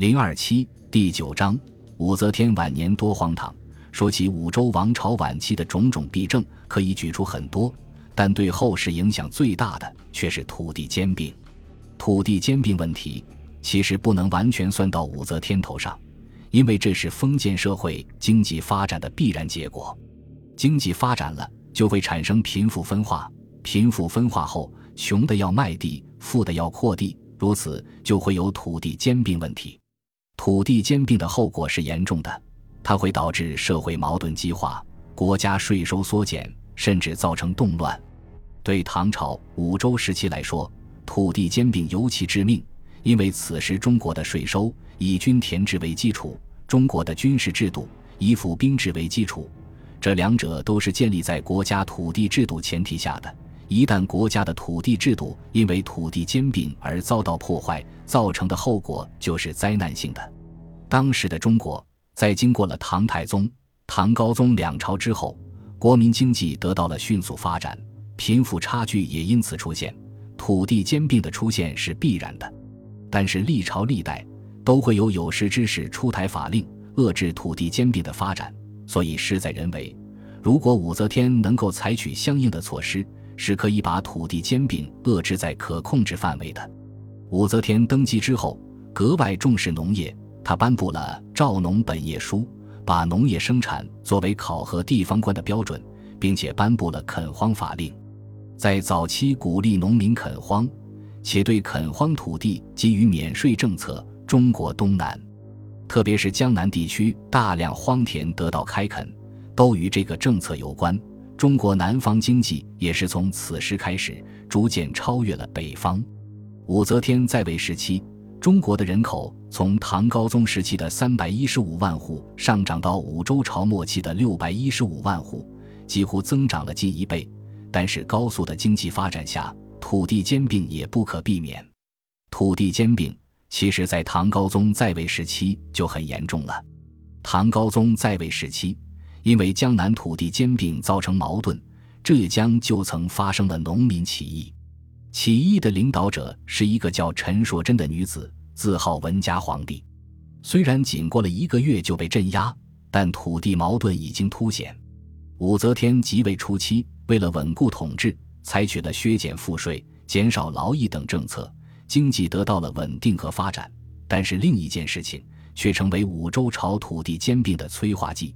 零二七第九章，武则天晚年多荒唐。说起武周王朝晚期的种种弊政，可以举出很多，但对后世影响最大的却是土地兼并。土地兼并问题其实不能完全算到武则天头上，因为这是封建社会经济发展的必然结果。经济发展了，就会产生贫富分化，贫富分化后，穷的要卖地，富的要扩地，如此就会有土地兼并问题。土地兼并的后果是严重的，它会导致社会矛盾激化，国家税收缩减，甚至造成动乱。对唐朝、武周时期来说，土地兼并尤其致命，因为此时中国的税收以均田制为基础，中国的军事制度以府兵制为基础，这两者都是建立在国家土地制度前提下的。一旦国家的土地制度因为土地兼并而遭到破坏，造成的后果就是灾难性的。当时的中国在经过了唐太宗、唐高宗两朝之后，国民经济得到了迅速发展，贫富差距也因此出现，土地兼并的出现是必然的。但是历朝历代都会有有识之士出台法令遏制土地兼并的发展，所以事在人为。如果武则天能够采取相应的措施，是可以把土地兼并遏制在可控制范围的。武则天登基之后，格外重视农业，她颁布了《赵农本业书》，把农业生产作为考核地方官的标准，并且颁布了垦荒法令。在早期鼓励农民垦荒，且对垦荒土地给予免税政策。中国东南，特别是江南地区大量荒田得到开垦，都与这个政策有关。中国南方经济也是从此时开始逐渐超越了北方。武则天在位时期，中国的人口从唐高宗时期的三百一十五万户上涨到武周朝末期的六百一十五万户，几乎增长了近一倍。但是，高速的经济发展下，土地兼并也不可避免。土地兼并其实在唐高宗在位时期就很严重了。唐高宗在位时期。因为江南土地兼并造成矛盾，浙江就曾发生了农民起义。起义的领导者是一个叫陈硕贞的女子，自号文家皇帝。虽然仅过了一个月就被镇压，但土地矛盾已经凸显。武则天即位初期，为了稳固统治，采取了削减赋税、减少劳役等政策，经济得到了稳定和发展。但是另一件事情却成为武周朝土地兼并的催化剂。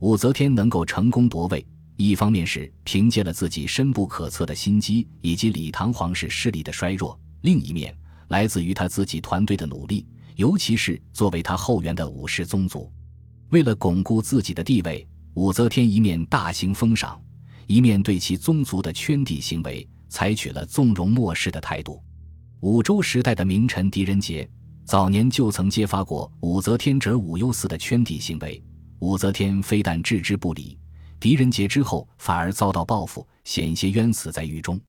武则天能够成功夺位，一方面是凭借了自己深不可测的心机以及李唐皇室势力的衰弱，另一面来自于他自己团队的努力，尤其是作为他后援的武氏宗族。为了巩固自己的地位，武则天一面大行封赏，一面对其宗族的圈地行为采取了纵容漠视的态度。武周时代的名臣狄仁杰早年就曾揭发过武则天者武攸嗣的圈地行为。武则天非但置之不理，狄仁杰之后反而遭到报复，险些冤死在狱中。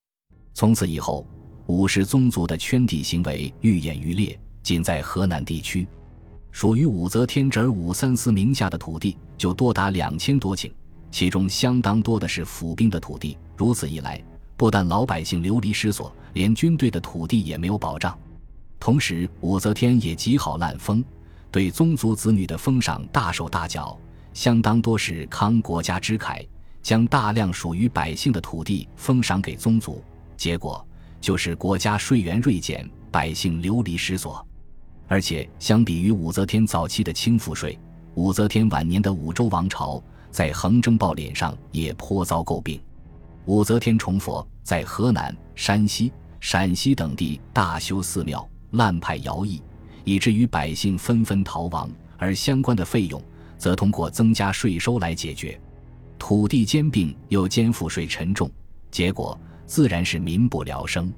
从此以后，武氏宗族的圈地行为愈演愈烈。仅在河南地区，属于武则天侄儿武三思名下的土地就多达两千多顷，其中相当多的是府兵的土地。如此一来，不但老百姓流离失所，连军队的土地也没有保障。同时，武则天也极好滥封。对宗族子女的封赏大手大脚，相当多是慷国家之慨，将大量属于百姓的土地封赏给宗族，结果就是国家税源锐减，百姓流离失所。而且相比于武则天早期的轻赋税，武则天晚年的武周王朝在横征暴敛上也颇遭诟病。武则天崇佛，在河南、山西、陕西等地大修寺庙，滥派徭役。以至于百姓纷纷逃亡，而相关的费用则通过增加税收来解决。土地兼并又兼赋税沉重，结果自然是民不聊生。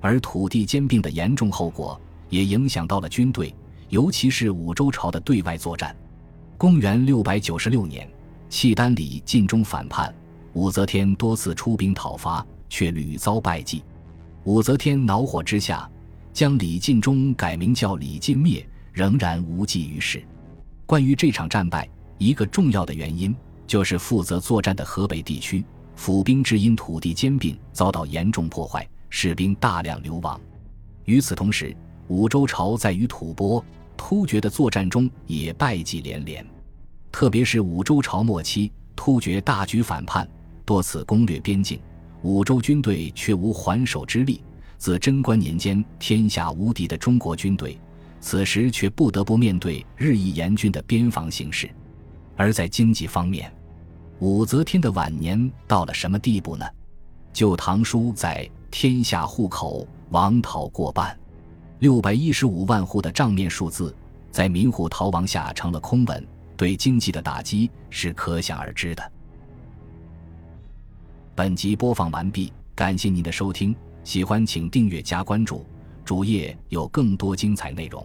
而土地兼并的严重后果也影响到了军队，尤其是武周朝的对外作战。公元六百九十六年，契丹李尽忠反叛，武则天多次出兵讨伐，却屡遭败绩。武则天恼火之下。将李尽忠改名叫李尽灭，仍然无济于事。关于这场战败，一个重要的原因就是负责作战的河北地区府兵只因土地兼并遭到严重破坏，士兵大量流亡。与此同时，武周朝在与吐蕃、突厥的作战中也败绩连连，特别是武周朝末期，突厥大举反叛，多次攻略边境，武周军队却无还手之力。自贞观年间，天下无敌的中国军队，此时却不得不面对日益严峻的边防形势。而在经济方面，武则天的晚年到了什么地步呢？《旧唐书》在天下户口亡逃过半，六百一十五万户的账面数字，在民户逃亡下成了空文，对经济的打击是可想而知的。本集播放完毕，感谢您的收听，喜欢请订阅加关注，主页有更多精彩内容。